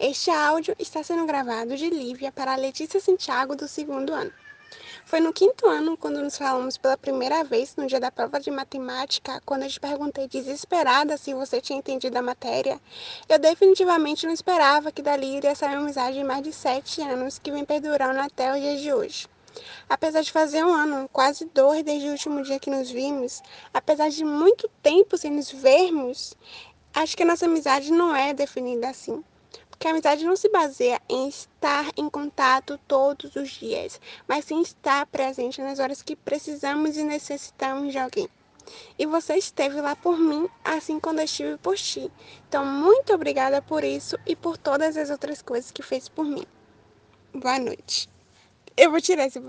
Este áudio está sendo gravado de Lívia para Letícia Santiago do segundo ano. Foi no quinto ano, quando nos falamos pela primeira vez no dia da prova de matemática, quando eu te perguntei desesperada se você tinha entendido a matéria. Eu definitivamente não esperava que dali iria sair uma amizade de mais de sete anos que vem perdurando até os dias de hoje. Apesar de fazer um ano, quase dois desde o último dia que nos vimos, apesar de muito tempo sem nos vermos, acho que a nossa amizade não é definida assim. Porque a amizade não se baseia em estar em contato todos os dias, mas sim estar presente nas horas que precisamos e necessitamos de alguém. E você esteve lá por mim, assim quando eu estive por ti. Então, muito obrigada por isso e por todas as outras coisas que fez por mim. Boa noite. Eu vou tirar esse